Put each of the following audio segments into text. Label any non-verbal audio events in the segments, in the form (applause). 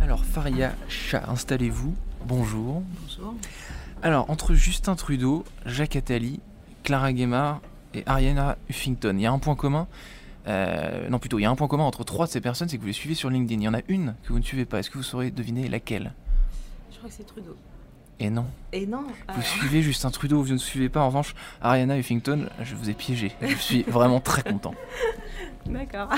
Alors, Faria Chat, installez-vous. Bonjour. Bonjour. Alors, entre Justin Trudeau, Jacques Attali, Clara Guémard et Ariana Huffington, il y a un point commun. euh, non, plutôt, il y a un point commun entre trois de ces personnes, c'est que vous les suivez sur LinkedIn. Il y en a une que vous ne suivez pas. Est-ce que vous saurez deviner laquelle? Je crois que c'est Trudeau. Et non. Et non. Vous suivez Justin Trudeau, vous ne suivez pas en revanche Ariana Huffington. Je vous ai piégé. Je suis vraiment très content. (laughs) D'accord.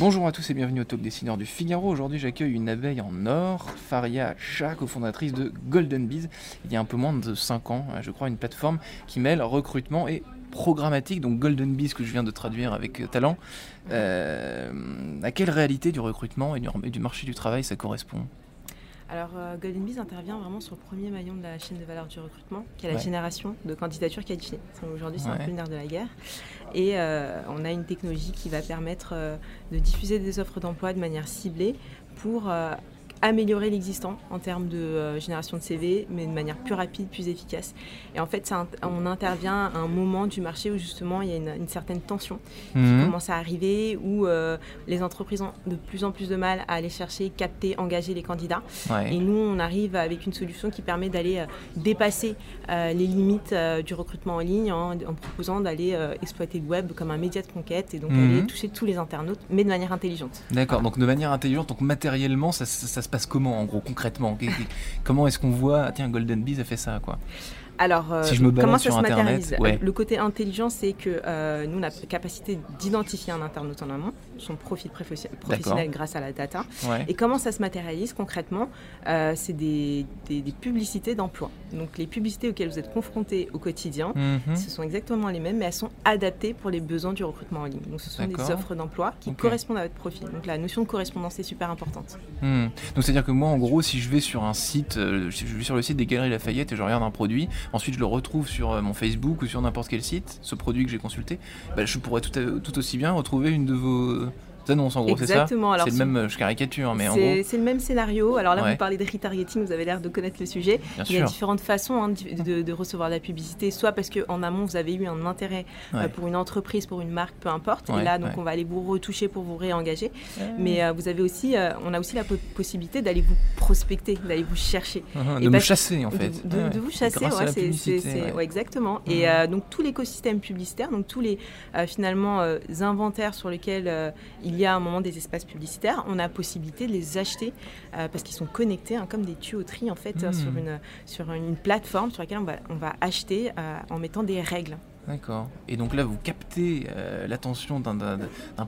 Bonjour à tous et bienvenue au Talk Dessineur du Figaro. Aujourd'hui, j'accueille une abeille en or, Faria Shah, cofondatrice de Golden Bees. Il y a un peu moins de 5 ans, euh, je crois, une plateforme qui mêle recrutement et programmatique, donc Golden Bees que je viens de traduire avec euh, talent. Euh, à quelle réalité du recrutement et du marché du travail ça correspond? Alors, euh, Golden Bees intervient vraiment sur le premier maillon de la chaîne de valeur du recrutement, qui est la Ouais. génération de candidatures qualifiées. Aujourd'hui, c'est un peu le nerf de la guerre. Et euh, on a une technologie qui va permettre euh, de diffuser des offres d'emploi de manière ciblée pour euh, améliorer l'existant en termes de euh, génération de CV, mais de manière plus rapide, plus efficace. Et en fait, ça on intervient à un moment du marché où justement il y a une, une certaine tension Mhm. commence à arriver, où euh, les entreprises ont de plus en plus de mal à aller chercher, capter, engager les candidats. Ouais. Et nous, on arrive avec une solution qui permet d'aller euh, dépasser euh, les limites du recrutement en ligne en, en proposant d'aller exploiter le web comme un média de conquête et donc Mhm. aller toucher tous les internautes, mais de manière intelligente. D'accord, donc de manière intelligente, donc matériellement, ça, ça- ça se passe comment en gros, concrètement? Comment est-ce qu'on voit, tiens, Golden Bees a fait ça quoi? Alors, euh, Si je me balade comment sur ça se Internet, matérialise ouais. Le côté intelligent, c'est que euh, nous, on a la capacité d'identifier un internaute en amont, son profil professi- professionnel grâce à la data. Ouais. Et comment ça se matérialise concrètement Euh, C'est des, des- des publicités d'emploi. Donc les publicités auxquelles vous êtes confrontés au quotidien, Mhm. ce sont exactement les mêmes, mais elles sont adaptées pour les besoins du recrutement en ligne. Donc ce sont des offres d'emploi qui correspondent à votre profil. Donc la notion de correspondance est super importante. Hmm. Donc c'est-à-dire que moi, en gros, si je vais sur un site, si je vais sur le site des Galeries Lafayette et je regarde un produit, ensuite je le retrouve sur euh, mon Facebook ou sur n'importe quel site, ce produit que j'ai consulté, bah, je pourrais tout, aussi bien retrouver une de vos annonces, en gros, c'est ça Exactement. Alors, C'est le même, euh, je caricature, mais en gros, c'est le même scénario. Alors là, Ouais. vous parlez de retargeting, vous avez l'air de connaître le sujet. bien Il y a sûr. différentes façons hein, de, de- de recevoir la publicité, soit parce qu'en amont, vous avez eu un intérêt euh, pour une entreprise, pour une marque, peu importe. Ouais, et là, donc, ouais. on va aller vous retoucher pour vous réengager. Mais euh, vous avez aussi, euh, on a aussi la po- possibilité d'aller vous prospecter, d'aller vous chercher. (laughs) Et de me parce- chasser, en fait. De, Ouais, de vous chasser, à ouais, exactement. Mhm. Et euh, donc tout l'écosystème publicitaire, donc tous les euh, finalement euh, inventaires sur lesquels euh, il y a un moment des espaces publicitaires, on a possibilité de les acheter euh, parce qu'ils sont connectés hein, comme des tuyauteries en fait euh, sur une sur une plateforme sur laquelle on va on va acheter euh, en mettant des règles. D'accord. Et donc là, vous captez euh, l'attention d'un-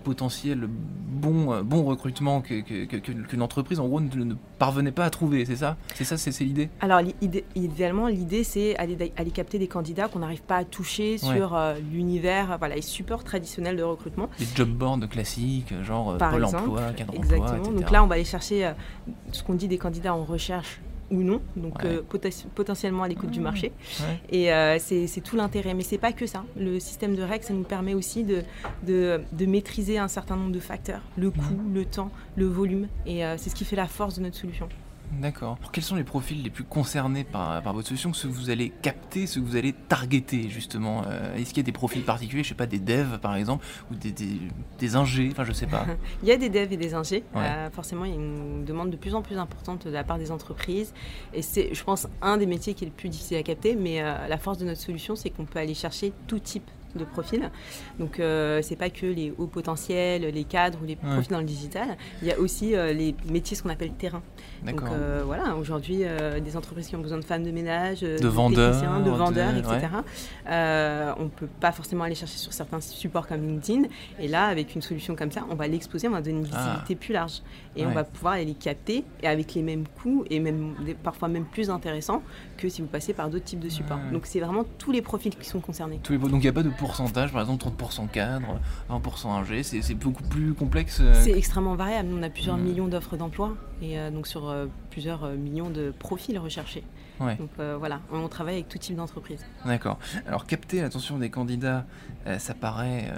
potentiel bon, euh, bon recrutement que- que- que- qu'une entreprise, en gros, ne, ne parvenait pas à trouver, c'est ça? C'est ça, c'est l'idée? Alors, idéalement, l'idée, c'est aller, aller capter des candidats qu'on n'arrive pas à toucher Ouais. sur euh, l'univers, voilà, les supports traditionnels de recrutement. Les job boards classiques, genre Par Pôle exemple, emploi, cadre Exactement. emploi, etc. Donc là, on va aller chercher ce qu'on dit des candidats en recherche ou non, donc Ouais. euh, poten- potentiellement à l'écoute du marché. Ouais. Et euh, c'est c'est tout l'intérêt. Mais c'est pas que ça. Le système de règles, ça nous permet aussi de, de, de maîtriser un certain nombre de facteurs le coût, Mmh. le temps, le volume. Et euh, c'est ce qui fait la force de notre solution. D'accord. Quels sont les profils les plus concernés par, par votre solution, ceux que vous allez capter, ceux que vous allez targeter, justement Euh, Est-ce qu'il y a des profils particuliers, je sais pas, des devs, par exemple, ou des, des, des ingés, enfin, je sais pas. (laughs) Il y a des devs et des ingés. Ouais. Euh, forcément, il y a une demande de plus en plus importante de la part des entreprises. Et c'est, je pense, un des métiers qui est le plus difficile à capter. Mais euh, la force de notre solution, c'est qu'on peut aller chercher tout type de profils. Donc, euh, c'est pas que les hauts potentiels, les cadres ou les Ouais. profils dans le digital. Il y a aussi euh, les métiers, ce qu'on appelle terrain. Donc, euh, voilà, aujourd'hui, euh, des entreprises qui ont besoin de femmes de ménage, De vendeurs, techniciens, de vendeurs, de- etc. Euh, on ne peut pas forcément aller chercher sur certains supports comme LinkedIn. Et là, avec une solution comme ça, on va l'exposer, on va donner une Ah. visibilité plus large. Et on Ouais. va pouvoir aller les capter et avec les mêmes coûts et même parfois même plus intéressants que si vous passez par d'autres types de supports. Ouais. Donc c'est vraiment tous les profils qui sont concernés. Tous les- Donc il n'y a pas de pourcentage, par exemple 30% cadre, 20% ingé, c'est beaucoup plus complexe. euh, C'est extrêmement variable. On a plusieurs millions d'offres d'emploi et euh, donc sur euh, plusieurs millions de profils recherchés. Donc voilà, on travaille avec tout type d'entreprise. D'accord. Alors capter l'attention des candidats, ça paraît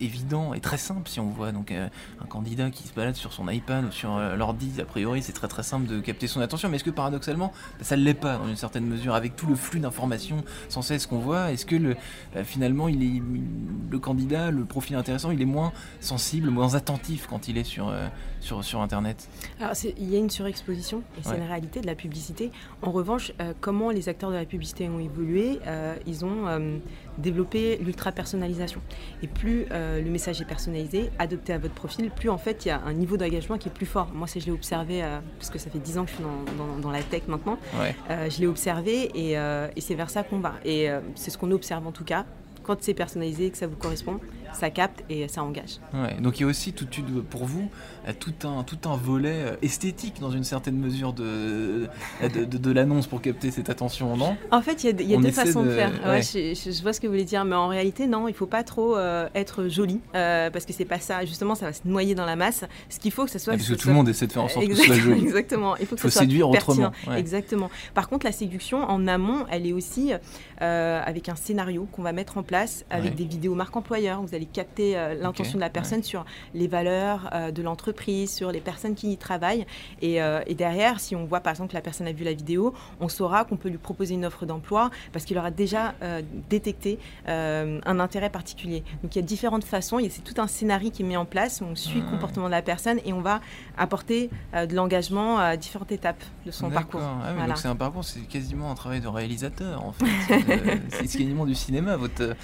évident et très simple si on voit donc un candidat qui se balade sur son iPad ou sur l'ordi, a priori c'est très très simple de capter son attention, mais est-ce que paradoxalement ça ne l'est pas dans une certaine mesure avec tout le flux d'informations sans cesse qu'on voit? Est-ce que le, finalement il est, le candidat, le profil intéressant, il est moins sensible, moins attentif quand il est sur, sur, sur Internet Alors il y a une surexposition et c'est la réalité de la publicité. En revanche, comment les acteurs de la publicité ont évolué Ils ont développer l'ultra-personnalisation. Et plus euh, le message est personnalisé, adopté à votre profil, plus en fait il y a un niveau d'engagement qui est plus fort. Moi, je l'ai observé, euh, parce que ça fait 10 ans que je suis dans, la tech maintenant, euh, je l'ai observé et, et c'est vers ça qu'on va. Et c'est ce qu'on observe en tout cas. Quand c'est personnalisé que ça vous correspond, ça capte et ça engage. donc il y a aussi tout, pour vous tout un, tout un volet euh, esthétique dans une certaine mesure de, de, de, l'annonce pour capter cette attention, non? En fait, il y a, deux façons de, faire. je, vois ce que vous voulez dire, mais en réalité, non, il ne faut pas trop euh, être joli, euh, parce que c'est pas ça. Justement, ça va se noyer dans la masse. Ce qu'il faut que ça soit. Ah, parce que, tout le monde essaie de faire en sorte que ce soit joli. (laughs) Exactement. Il faut que faut ça séduire autrement. Exactement. Par contre, la séduction en amont, elle est aussi avec un scénario qu'on va mettre en place, avec des vidéos marque employeur. Vous allez capter l'intention de la personne sur les valeurs de l'entreprise sur les personnes qui y travaillent. Euh, et, derrière, si on voit par exemple que la personne a vu la vidéo, on saura qu'on peut lui proposer une offre d'emploi parce qu'il aura déjà euh, détecté euh, un intérêt particulier. Donc il y a différentes façons, c'est tout un scénario qui est mis en place, on suit le comportement de la personne et on va apporter de l'engagement à différentes étapes de son parcours. Ah c'est un parcours, c'est quasiment un travail de réalisateur en fait. (laughs) c'est quasiment du cinéma votre,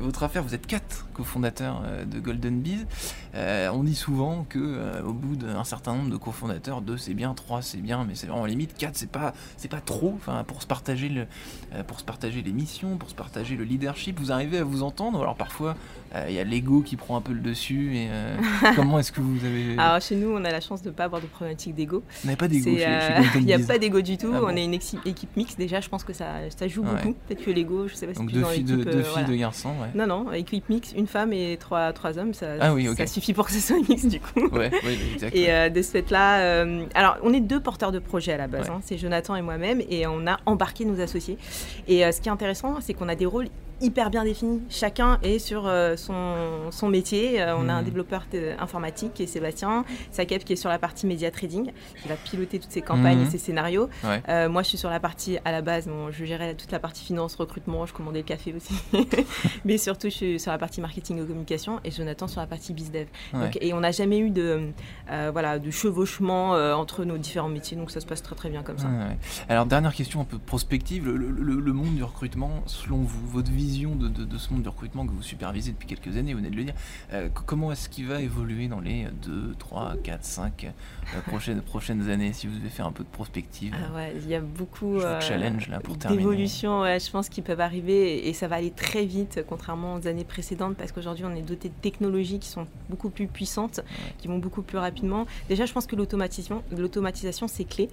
votre affaire. Vous êtes quatre cofondateurs de Golden Bees. on dit souvent que euh, au bout d'un certain nombre de cofondateurs, deux c'est bien, trois c'est bien, mais c'est vraiment limite, quatre c'est pas c'est pas trop. Enfin, pour se partager le, euh, pour se partager les missions, pour se partager le leadership, vous arrivez à vous entendre. Alors parfois euh, il y a l'ego qui prend un peu le dessus. Et (laughs) comment est-ce que vous avez Alors chez nous, on a la chance de ne pas avoir de problématique d'ego. On n'a pas d'ego. (laughs) Il n'y a pas d'ego du tout. Ah on est une équipe mixte. Déjà, je pense que ça, ça joue beaucoup. Peut-être que l'ego, je sais pas si Donc deux filles, deux, deux filles, deux garçons. Non, non, équipe mixte, une femme et trois, trois hommes, ça, ah ça suffit pour que ce soit mixte du coup. Ouais, et euh, de ce fait-là, euh, alors on est deux porteurs de projet à la base, hein. c'est Jonathan et moi-même, et on a embarqué nos associés. Et euh, ce qui est intéressant, c'est qu'on a des rôles hyper bien défini. Chacun est sur euh, son, son, métier. Euh, on a un hmm. développeur informatique qui est Sébastien, Sakep qui est sur la partie média trading, qui va piloter toutes ses campagnes et hmm. ses scénarios. Euh, moi, je suis sur la partie à la base, bon, je gérais toute la partie finance, recrutement, je commandais le café aussi. (laughs) Mais surtout, je suis sur la partie marketing et communication et Jonathan sur la partie bizdev. et on n'a jamais eu de, voilà, de chevauchement entre nos différents métiers, donc ça se passe très très bien comme ça. Alors, dernière question un peu prospective, le, le monde du recrutement, selon vous, votre vie de, ce monde de recrutement que vous supervisez depuis quelques années, vous venez de le dire, euh, comment est-ce qu'il va évoluer dans les 2, 3, 4, 5 prochaines, (laughs) prochaines années si vous devez faire un peu de prospective ah ouais, Il y a beaucoup euh, d'évolutions, ouais, je pense, qui peuvent arriver et, ça va aller très vite, contrairement aux années précédentes, parce qu'aujourd'hui on est doté de technologies qui sont beaucoup plus puissantes, qui vont beaucoup plus rapidement. Déjà, je pense que l'automatisation, l'automatisation c'est clé.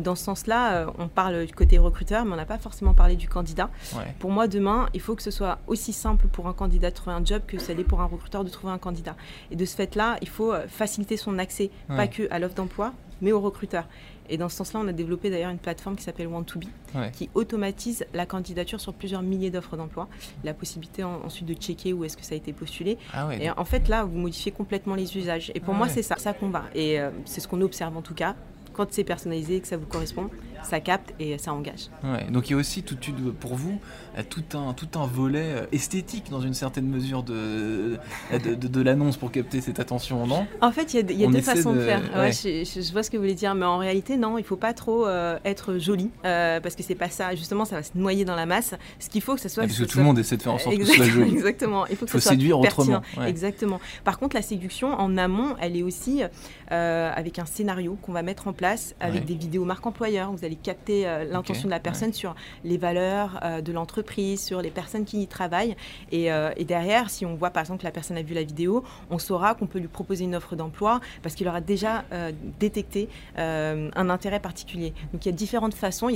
Dans ce sens-là, euh, on parle du côté recruteur, mais on n'a pas forcément parlé du candidat. Pour moi, demain, il faut que ce soit aussi simple pour un candidat de trouver un job que ça l'est pour un recruteur de trouver un candidat. Et de ce fait-là, il faut euh, faciliter son accès, pas que à l'offre d'emploi, mais au recruteur. Et dans ce sens-là, on a développé d'ailleurs une plateforme qui s'appelle Want2Be, qui automatise la candidature sur plusieurs milliers d'offres d'emploi. La possibilité ensuite de checker où est-ce que ça a été postulé. Ah et en fait, là, vous modifiez complètement les usages. Et pour ah moi, c'est ça, ça qu'on va. Et euh, c'est ce qu'on observe en tout cas. Quand c'est personnalisé et que ça vous correspond, ça capte et ça engage. donc il y a aussi tout, pour vous euh, tout un, tout un volet euh, esthétique dans une certaine mesure de, de, de, l'annonce pour capter cette attention, non? En fait, il y a, deux façons de, faire. je, vois ce que vous voulez dire, mais en réalité, non, il ne faut pas trop euh, être joli, parce que c'est pas ça. Justement, ça va se noyer dans la masse. Ce qu'il faut que ça soit... Ah, parce que, tout le monde essaie de faire en sorte que ce soit joli. (laughs) Exactement. Il faut que faut ça séduire soit autrement. Exactement. Par contre, la séduction, en amont, elle est aussi avec un scénario qu'on va mettre en place, avec des vidéos marque employeur. Vous allez capter l'intention de la personne sur les valeurs euh, de l'entreprise, sur les personnes qui y travaillent. Euh, et, derrière, si on voit par exemple que la personne a vu la vidéo, on saura qu'on peut lui proposer une offre d'emploi parce qu'il aura déjà euh, détecté un intérêt particulier. Donc il y a différentes façons, a